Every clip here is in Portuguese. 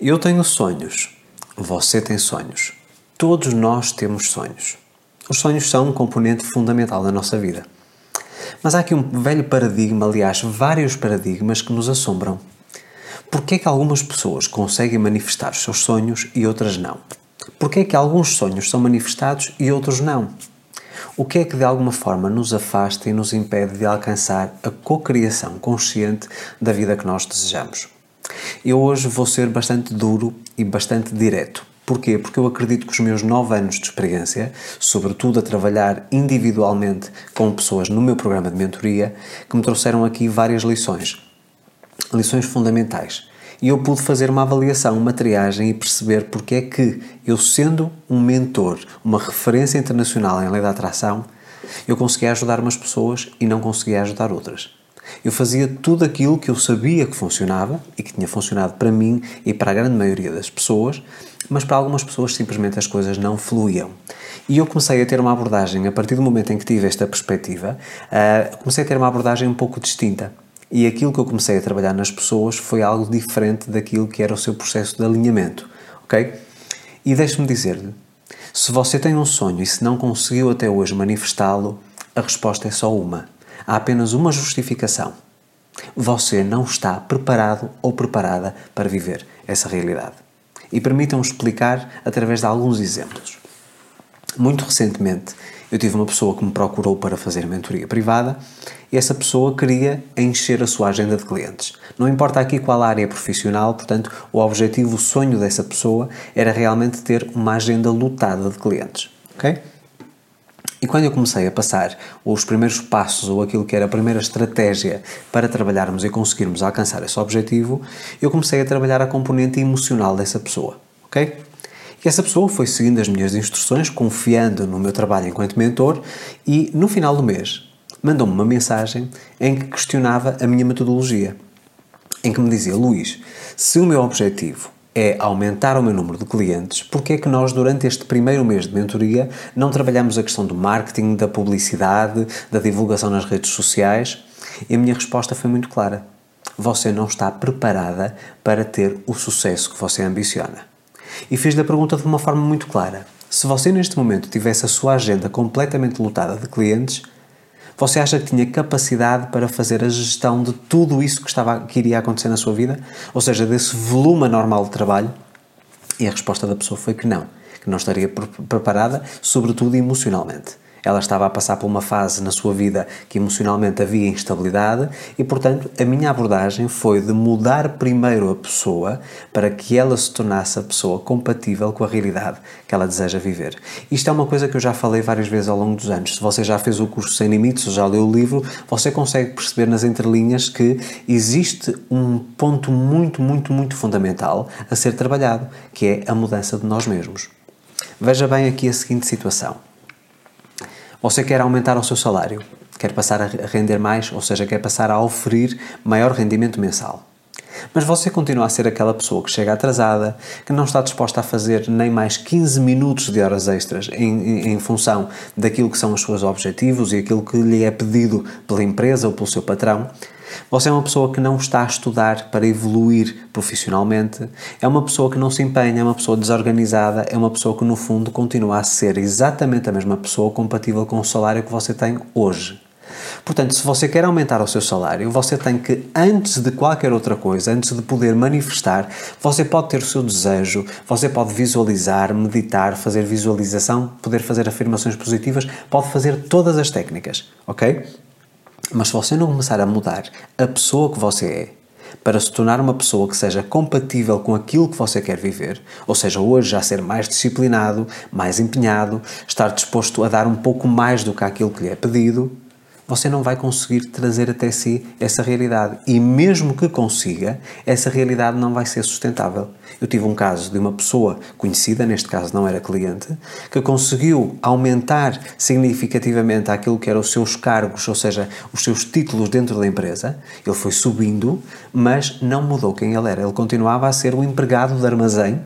Eu tenho sonhos. Você tem sonhos. Todos nós temos sonhos. Os sonhos são um componente fundamental da nossa vida. Mas há aqui um velho paradigma, aliás, vários paradigmas que nos assombram. Por que é que algumas pessoas conseguem manifestar os seus sonhos e outras não? Por que é que alguns sonhos são manifestados e outros não? O que é que de alguma forma nos afasta e nos impede de alcançar a cocriação consciente da vida que nós desejamos? Eu hoje vou ser bastante duro e bastante direto. Porquê? Porque eu acredito que os meus nove anos de experiência, sobretudo a trabalhar individualmente com pessoas no meu programa de mentoria, que me trouxeram aqui várias lições. Lições fundamentais. E eu pude fazer uma avaliação, uma triagem e perceber porque é que eu, sendo um mentor, uma referência internacional em lei da atração, eu conseguia ajudar umas pessoas e não conseguia ajudar outras. Eu fazia tudo aquilo que eu sabia que funcionava e que tinha funcionado para mim e para a grande maioria das pessoas, mas para algumas pessoas simplesmente as coisas não fluíam. E eu comecei a ter uma abordagem, a partir do momento em que tive esta perspectiva, uh, comecei a ter uma abordagem um pouco distinta. E aquilo que eu comecei a trabalhar nas pessoas foi algo diferente daquilo que era o seu processo de alinhamento, ok? E deixe-me dizer-lhe, se você tem um sonho e se não conseguiu até hoje manifestá-lo, a resposta é só uma Há apenas uma justificação. Você não está preparado ou preparada para viver essa realidade. E permitam-me explicar através de alguns exemplos. Muito recentemente, eu tive uma pessoa que me procurou para fazer mentoria privada e essa pessoa queria encher a sua agenda de clientes. Não importa aqui qual área profissional, portanto, o objetivo, o sonho dessa pessoa era realmente ter uma agenda lotada de clientes. Ok? E quando eu comecei a passar os primeiros passos ou aquilo que era a primeira estratégia para trabalharmos e conseguirmos alcançar esse objetivo, eu comecei a trabalhar a componente emocional dessa pessoa, ok? E essa pessoa foi seguindo as minhas instruções, confiando no meu trabalho enquanto mentor e no final do mês mandou-me uma mensagem em que questionava a minha metodologia, em que me dizia: Luís, se o meu objetivo é aumentar o meu número de clientes, porque é que nós, durante este primeiro mês de mentoria, não trabalhamos a questão do marketing, da publicidade, da divulgação nas redes sociais? E a minha resposta foi muito clara. Você não está preparada para ter o sucesso que você ambiciona. E fiz-lhe a pergunta de uma forma muito clara. Se você neste momento tivesse a sua agenda completamente lotada de clientes, você acha que tinha capacidade para fazer a gestão de tudo isso que, estava, que iria acontecer na sua vida? Ou seja, desse volume anormal de trabalho? E a resposta da pessoa foi que não, que não estaria preparada, sobretudo emocionalmente. Ela estava a passar por uma fase na sua vida que emocionalmente havia instabilidade e, portanto, a minha abordagem foi de mudar primeiro a pessoa para que ela se tornasse a pessoa compatível com a realidade que ela deseja viver. Isto é uma coisa que eu já falei várias vezes ao longo dos anos. Se você já fez o curso Sem Limites ou já leu o livro, você consegue perceber nas entrelinhas que existe um ponto muito, muito, muito fundamental a ser trabalhado, que é a mudança de nós mesmos. Veja bem aqui a seguinte situação. Você quer aumentar o seu salário, quer passar a render mais, ou seja, quer passar a oferir maior rendimento mensal. Mas você continua a ser aquela pessoa que chega atrasada, que não está disposta a fazer nem mais 15 minutos de horas extras em, em, em, função daquilo que são os seus objetivos e aquilo que lhe é pedido pela empresa ou pelo seu patrão. Você é uma pessoa que não está a estudar para evoluir profissionalmente, é uma pessoa que não se empenha, é uma pessoa desorganizada, é uma pessoa que no fundo continua a ser exatamente a mesma pessoa compatível com o salário que você tem hoje. Portanto, se você quer aumentar o seu salário, você tem que, antes de qualquer outra coisa, antes de poder manifestar, você pode ter o seu desejo, você pode visualizar, meditar, fazer visualização, poder fazer afirmações positivas, pode fazer todas as técnicas, ok? Mas se você não começar a mudar a pessoa que você é, para se tornar uma pessoa que seja compatível com aquilo que você quer viver, ou seja, hoje já ser mais disciplinado, mais empenhado, estar disposto a dar um pouco mais do que aquilo que lhe é pedido, você não vai conseguir trazer até si essa realidade. E mesmo que consiga, essa realidade não vai ser sustentável. Eu tive um caso de uma pessoa conhecida, neste caso não era cliente, que conseguiu aumentar significativamente aquilo que eram os seus cargos, ou seja, os seus títulos dentro da empresa. Ele foi subindo, mas não mudou quem ele era. Ele continuava a ser o empregado de armazém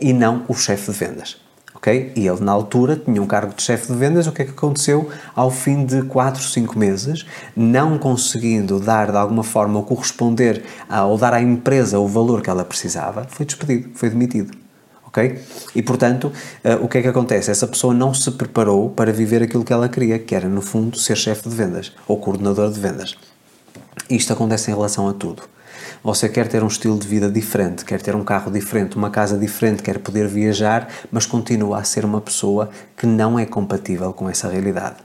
e não o chefe de vendas. Ok? E ele, na altura, tinha um cargo de chefe de vendas. O que é que aconteceu? Ao fim de 4, 5 meses, não conseguindo dar de alguma forma ou corresponder a, ou dar à empresa o valor que ela precisava, foi despedido, foi demitido. ok? E portanto, uh, o que é que acontece? Essa pessoa não se preparou para viver aquilo que ela queria, que era, no fundo, ser chefe de vendas ou coordenador de vendas. Isto acontece em relação a tudo. Você quer ter um estilo de vida diferente, quer ter um carro diferente, uma casa diferente, quer poder viajar, mas continua a ser uma pessoa que não é compatível com essa realidade.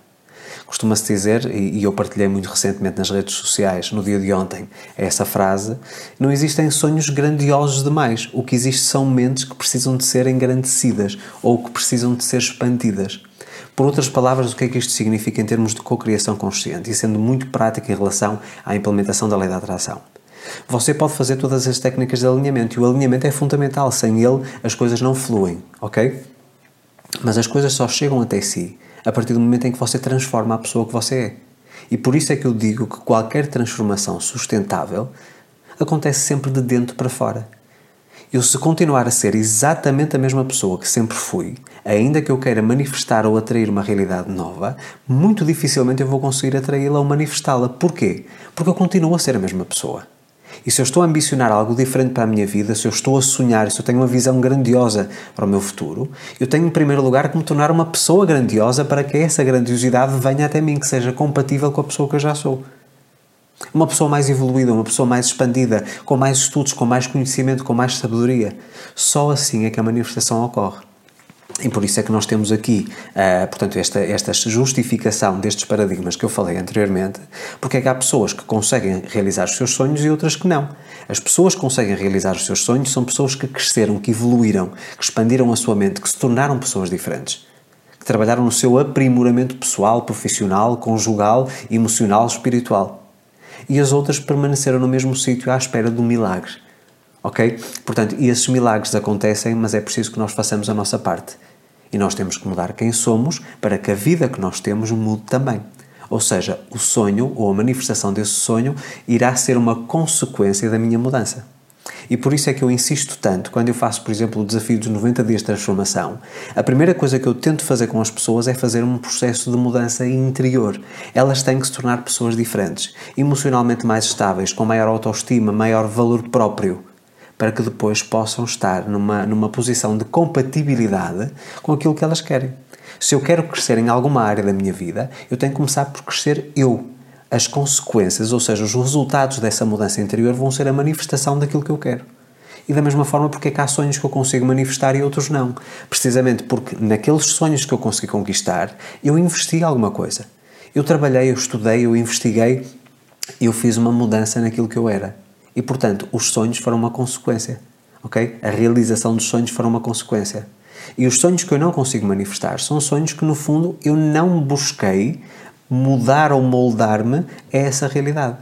Costuma-se dizer, e eu partilhei muito recentemente nas redes sociais, no dia de ontem, essa frase: não existem sonhos grandiosos demais. O que existe são mentes que precisam de ser engrandecidas ou que precisam de ser expandidas. Por outras palavras, o que é que isto significa em termos de cocriação consciente e sendo muito prático em relação à implementação da lei da atração? Você pode fazer todas as técnicas de alinhamento e o alinhamento é fundamental. Sem ele, as coisas não fluem, ok? Mas as coisas só chegam até si a partir do momento em que você transforma a pessoa que você é. E por isso é que eu digo que qualquer transformação sustentável acontece sempre de dentro para fora. Eu, se continuar a ser exatamente a mesma pessoa que sempre fui, ainda que eu queira manifestar ou atrair uma realidade nova, muito dificilmente eu vou conseguir atraí-la ou manifestá-la. Porquê? Porque eu continuo a ser a mesma pessoa. E se eu estou a ambicionar algo diferente para a minha vida, se eu estou a sonhar, se eu tenho uma visão grandiosa para o meu futuro, eu tenho em primeiro lugar que me tornar uma pessoa grandiosa para que essa grandiosidade venha até mim, que seja compatível com a pessoa que eu já sou. Uma pessoa mais evoluída, uma pessoa mais expandida, com mais estudos, com mais conhecimento, com mais sabedoria. Só assim é que a manifestação ocorre. E por isso é que nós temos aqui, uh, portanto, esta, esta justificação destes paradigmas que eu falei anteriormente, porque é que há pessoas que conseguem realizar os seus sonhos e outras que não. As pessoas que conseguem realizar os seus sonhos são pessoas que cresceram, que evoluíram, que expandiram a sua mente, que se tornaram pessoas diferentes, que trabalharam no seu aprimoramento pessoal, profissional, conjugal, emocional, espiritual. E as outras permaneceram no mesmo sítio à espera do milagre. Ok? Portanto, e esses milagres acontecem, mas é preciso que nós façamos a nossa parte. E nós temos que mudar quem somos para que a vida que nós temos mude também. Ou seja, o sonho ou a manifestação desse sonho irá ser uma consequência da minha mudança. E por isso é que eu insisto tanto, quando eu faço, por exemplo, o desafio dos 90 dias de transformação, a primeira coisa que eu tento fazer com as pessoas é fazer um processo de mudança interior. Elas têm que se tornar pessoas diferentes, emocionalmente mais estáveis, com maior autoestima, maior valor próprio para que depois possam estar numa, numa posição de compatibilidade com aquilo que elas querem. Se eu quero crescer em alguma área da minha vida, eu tenho que começar por crescer eu. As consequências, ou seja, os resultados dessa mudança interior vão ser a manifestação daquilo que eu quero. E da mesma forma, porque é que há sonhos que eu consigo manifestar e outros não? Precisamente porque naqueles sonhos que eu consegui conquistar, eu investi alguma coisa. Eu trabalhei, eu estudei, eu investiguei, eu fiz uma mudança naquilo que eu era. E, portanto, os sonhos foram uma consequência. Ok? A realização dos sonhos foram uma consequência. E os sonhos que eu não consigo manifestar são sonhos que, no fundo, eu não busquei mudar ou moldar-me a essa realidade.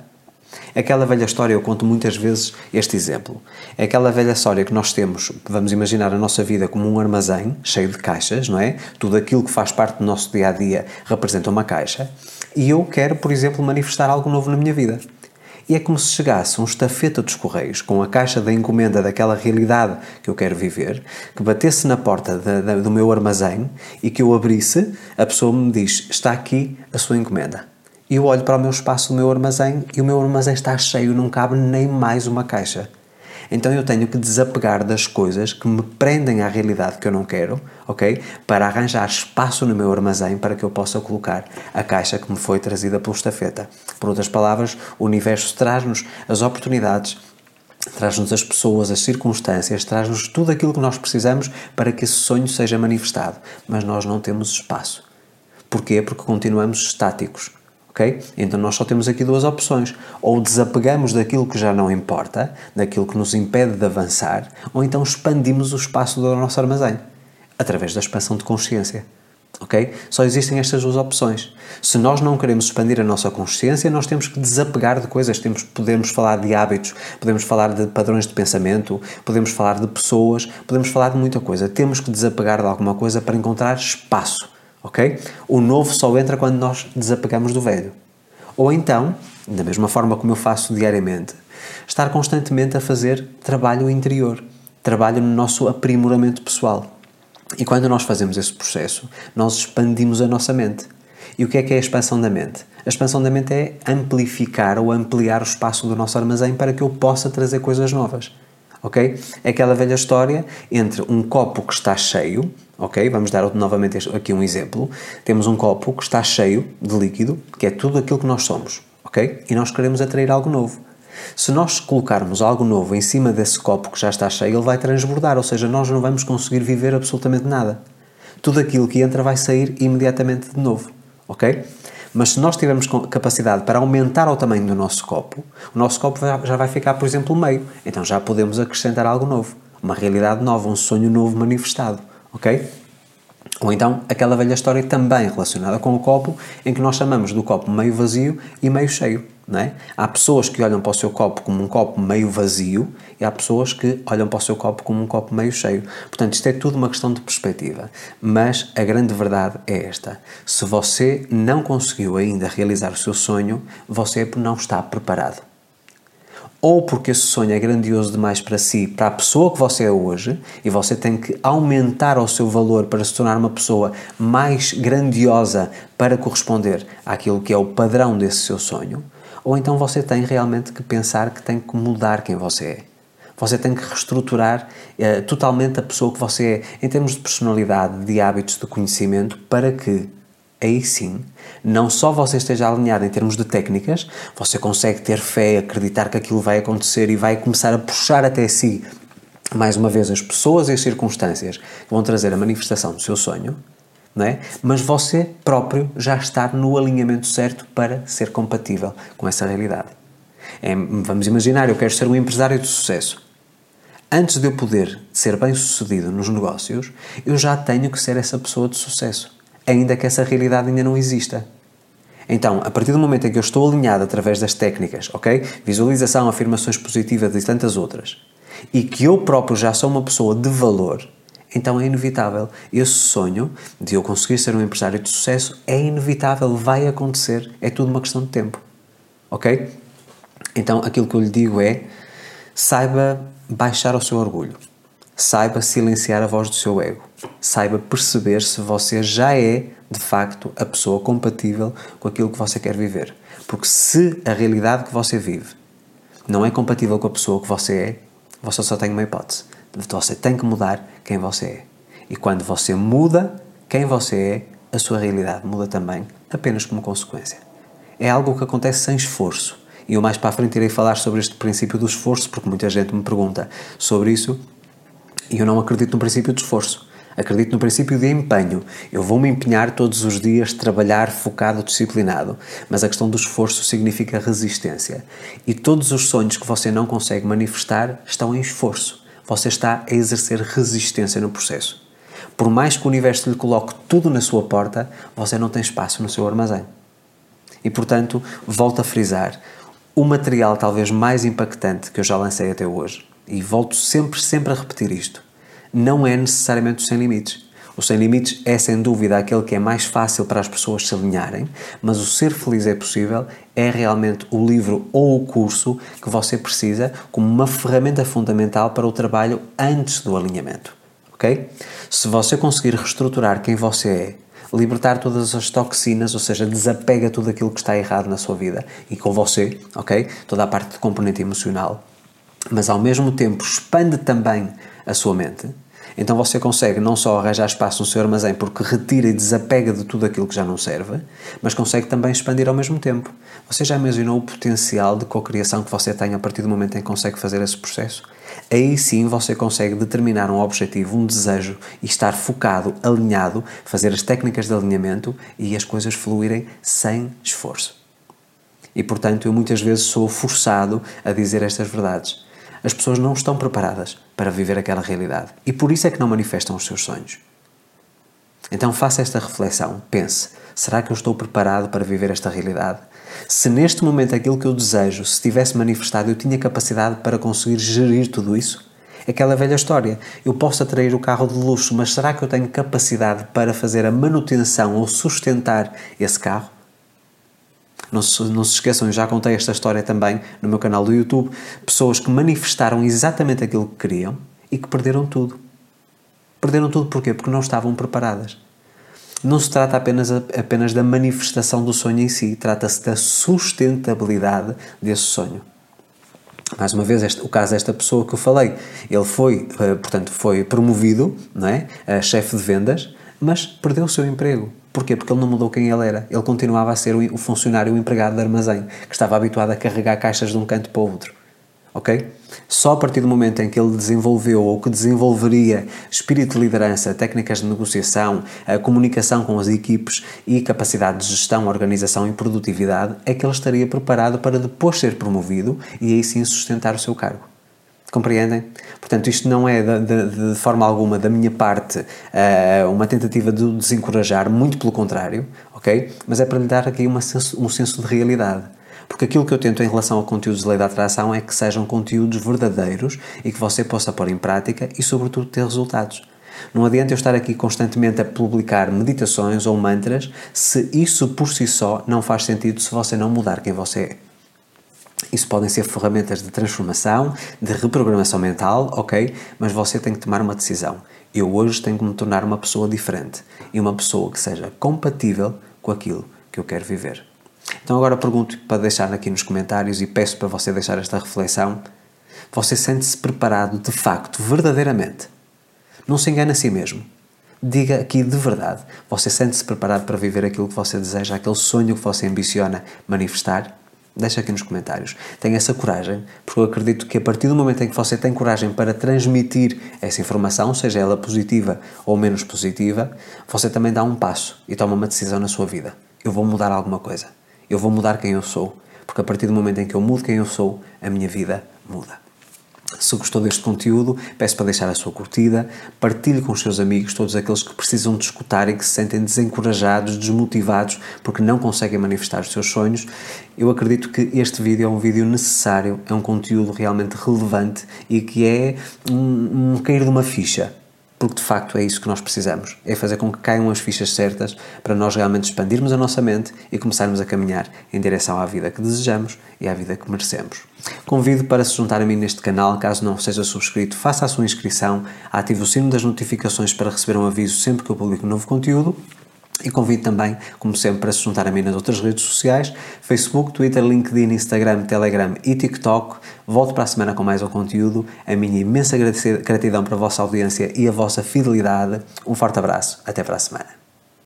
Aquela velha história, eu conto muitas vezes este exemplo. É aquela velha história que nós temos, vamos imaginar a nossa vida como um armazém cheio de caixas, não é? Tudo aquilo que faz parte do nosso dia a dia representa uma caixa. E eu quero, por exemplo, manifestar algo novo na minha vida. E é como se chegasse um estafeta dos Correios com a caixa da encomenda daquela realidade que eu quero viver, que batesse na porta do meu armazém e que eu abrisse, a pessoa me diz: Está aqui a sua encomenda. E eu olho para o meu espaço do meu armazém e o meu armazém está cheio, não cabe nem mais uma caixa. Então eu tenho que desapegar das coisas que me prendem à realidade que eu não quero, ok? Para arranjar espaço no meu armazém para que eu possa colocar a caixa que me foi trazida pelo estafeta. Por outras palavras, o universo traz-nos as oportunidades traz-nos as pessoas, as circunstâncias, traz-nos tudo aquilo que nós precisamos para que esse sonho seja manifestado. Mas nós não temos espaço. Porquê? Porque continuamos estáticos ok? Então nós só temos aqui duas opções. Ou desapegamos daquilo que já não importa, daquilo que nos impede de avançar, ou então expandimos o espaço do nosso armazém, através da expansão de consciência. Ok? Só existem estas duas opções. Se nós não queremos expandir a nossa consciência, nós temos que desapegar de coisas. Temos, podemos falar de hábitos, podemos falar de padrões de pensamento, podemos falar de pessoas, podemos falar de muita coisa. Temos que desapegar de alguma coisa para encontrar espaço ok? O novo só entra quando nós desapegamos do velho. Ou então, da mesma forma como eu faço diariamente, estar constantemente a fazer trabalho interior, trabalho no nosso aprimoramento pessoal. E quando nós fazemos esse processo, nós expandimos a nossa mente. E o que é que é a expansão da mente? A expansão da mente é amplificar ou ampliar o espaço do nosso armazém para que eu possa trazer coisas novas. Ok? É aquela velha história entre um copo que está cheio, ok? Vamos dar novamente aqui um exemplo. Temos um copo que está cheio de líquido, que é tudo aquilo que nós somos, ok? E nós queremos atrair algo novo. Se nós colocarmos algo novo em cima desse copo que já está cheio, ele vai transbordar, ou seja, nós não vamos conseguir viver absolutamente nada. Tudo aquilo que entra vai sair imediatamente de novo, ok? Mas se nós tivermos capacidade para aumentar o tamanho do nosso copo, o nosso copo já vai ficar, por exemplo, meio. Então já podemos acrescentar algo novo, uma realidade nova, um sonho novo manifestado, ok? Ou então aquela velha história também relacionada com o copo, em que nós chamamos do copo meio vazio e meio cheio. É? Há pessoas que olham para o seu copo como um copo meio vazio e há pessoas que olham para o seu copo como um copo meio cheio. Portanto, isto é tudo uma questão de perspectiva. Mas a grande verdade é esta: se você não conseguiu ainda realizar o seu sonho, você não está preparado ou porque esse sonho é grandioso demais para si, para a pessoa que você é hoje, e você tem que aumentar o seu valor para se tornar uma pessoa mais grandiosa para corresponder àquilo que é o padrão desse seu sonho, ou então você tem realmente que pensar que tem que mudar quem você é. Você tem que reestruturar eh, totalmente a pessoa que você é, em termos de personalidade, de hábitos, de conhecimento, para que aí sim, não só você esteja alinhado em termos de técnicas, você consegue ter fé, acreditar que aquilo vai acontecer e vai começar a puxar até si, mais uma vez, as pessoas e as circunstâncias que vão trazer a manifestação do seu sonho, não é? mas você próprio já está no alinhamento certo para ser compatível com essa realidade. É, vamos imaginar, eu quero ser um empresário de sucesso. Antes de eu poder ser bem sucedido nos negócios, eu já tenho que ser essa pessoa de sucesso ainda que essa realidade ainda não exista. Então, a partir do momento em que eu estou alinhado através das técnicas, ok? Visualização, afirmações positivas e tantas outras, e que eu próprio já sou uma pessoa de valor, então é inevitável. Esse sonho de eu conseguir ser um empresário de sucesso é inevitável, vai acontecer, é tudo uma questão de tempo, ok? Então, aquilo que eu lhe digo é: saiba baixar o seu orgulho. Saiba silenciar a voz do seu ego. Saiba perceber se você já é, de facto, a pessoa compatível com aquilo que você quer viver. Porque se a realidade que você vive não é compatível com a pessoa que você é, você só tem uma hipótese. Você tem que mudar quem você é. E quando você muda quem você é, a sua realidade muda também, apenas como consequência. É algo que acontece sem esforço. E eu mais para a frente irei falar sobre este princípio do esforço, porque muita gente me pergunta sobre isso e eu não acredito no princípio de esforço. Acredito no princípio de empenho. Eu vou me empenhar todos os dias, trabalhar focado, disciplinado. Mas a questão do esforço significa resistência. E todos os sonhos que você não consegue manifestar estão em esforço. Você está a exercer resistência no processo. Por mais que o universo lhe coloque tudo na sua porta, você não tem espaço no seu armazém. E portanto, volto a frisar: o material talvez mais impactante que eu já lancei até hoje e volto sempre, sempre a repetir isto, não é necessariamente sem limites. O sem limites é sem dúvida aquele que é mais fácil para as pessoas se alinharem, mas o ser feliz é possível é realmente o livro ou o curso que você precisa como uma ferramenta fundamental para o trabalho antes do alinhamento. Ok? Se você conseguir reestruturar quem você é, libertar todas as toxinas, ou seja, desapega tudo aquilo que está errado na sua vida e com você, ok? Toda a parte de componente emocional, mas ao mesmo tempo expande também a sua mente, então você consegue não só arranjar espaço no seu armazém porque retira e desapega de tudo aquilo que já não serve, mas consegue também expandir ao mesmo tempo. Você já imaginou o potencial de cocriação que você tem a partir do momento em que consegue fazer esse processo? Aí sim você consegue determinar um objetivo, um desejo e estar focado, alinhado, fazer as técnicas de alinhamento e as coisas fluírem sem esforço. E portanto eu muitas vezes sou forçado a dizer estas verdades as pessoas não estão preparadas para viver aquela realidade e por isso é que não manifestam os seus sonhos. Então faça esta reflexão, pense: será que eu estou preparado para viver esta realidade? Se neste momento aquilo que eu desejo se tivesse manifestado, eu tinha capacidade para conseguir gerir tudo isso? Aquela velha história. Eu posso atrair o carro de luxo, mas será que eu tenho capacidade para fazer a manutenção ou sustentar esse carro? Não se, não se esqueçam, eu já contei esta história também no meu canal do YouTube. Pessoas que manifestaram exatamente aquilo que queriam e que perderam tudo. Perderam tudo porquê? Porque não estavam preparadas. Não se trata apenas, apenas da manifestação do sonho em si, trata-se da sustentabilidade desse sonho. Mais uma vez, este, o caso desta pessoa que eu falei, ele foi, uh, portanto, foi promovido, não é, a chefe de vendas, mas perdeu o seu emprego. Porquê? Porque ele não mudou quem ele era. Ele continuava a ser o, funcionário, o empregado de armazém, que estava habituado a carregar caixas de um canto para o outro ok? Só a partir do momento em que ele desenvolveu ou que desenvolveria espírito de liderança, técnicas de negociação, a comunicação com as equipes e capacidade de gestão, organização e produtividade, é que ele estaria preparado para depois ser promovido e aí sim sustentar o seu cargo. Compreendem? Portanto, isto não é de, de, de forma alguma da minha parte uh, uma tentativa de desencorajar, muito pelo contrário, ok? Mas é para lhe dar aqui uma senso, um senso de realidade. Porque aquilo que eu tento em relação a conteúdos de lei da atração é que sejam conteúdos verdadeiros e que você possa pôr em prática e, sobretudo, ter resultados. Não adianta eu estar aqui constantemente a publicar meditações ou mantras se isso por si só não faz sentido se você não mudar quem você é. Isso podem ser ferramentas de transformação, de reprogramação mental, ok? Mas você tem que tomar uma decisão. Eu hoje tenho que me tornar uma pessoa diferente e uma pessoa que seja compatível com aquilo que eu quero viver. Então agora pergunto para deixar aqui nos comentários e peço para você deixar esta reflexão. Você sente-se preparado de facto, verdadeiramente? Não se engane a si mesmo. Diga aqui de verdade. Você sente-se preparado para viver aquilo que você deseja, aquele sonho que você ambiciona manifestar? Deixa aqui nos comentários. Tenha essa coragem, porque eu acredito que a partir do momento em que você tem coragem para transmitir essa informação, seja ela positiva ou menos positiva, você também dá um passo e toma uma decisão na sua vida. Eu vou mudar alguma coisa. Eu vou mudar quem eu sou, porque a partir do momento em que eu mudo quem eu sou, a minha vida muda. Se gostou deste conteúdo, peço para deixar a sua curtida, partilhe com os seus amigos, todos aqueles que precisam de escutar e que se sentem desencorajados, desmotivados porque não conseguem manifestar os seus sonhos. Eu acredito que este vídeo é um vídeo necessário, é um conteúdo realmente relevante e que é um, um cair de uma ficha porque de facto é isso que nós precisamos, é fazer com que caiam as fichas certas para nós realmente expandirmos a nossa mente e começarmos a caminhar em direção à vida que desejamos e à vida que merecemos. Convido para se juntar a mim neste canal, caso não seja subscrito, faça a sua inscrição, ative o sino das notificações para receber um aviso sempre que eu publico novo conteúdo e convido também, como sempre, para se juntar a mim nas outras redes sociais: Facebook, Twitter, LinkedIn, Instagram, Telegram e TikTok. Volto para a semana com mais um conteúdo. A minha imensa gratidão para a vossa audiência e a vossa fidelidade. Um forte abraço. Até para a semana.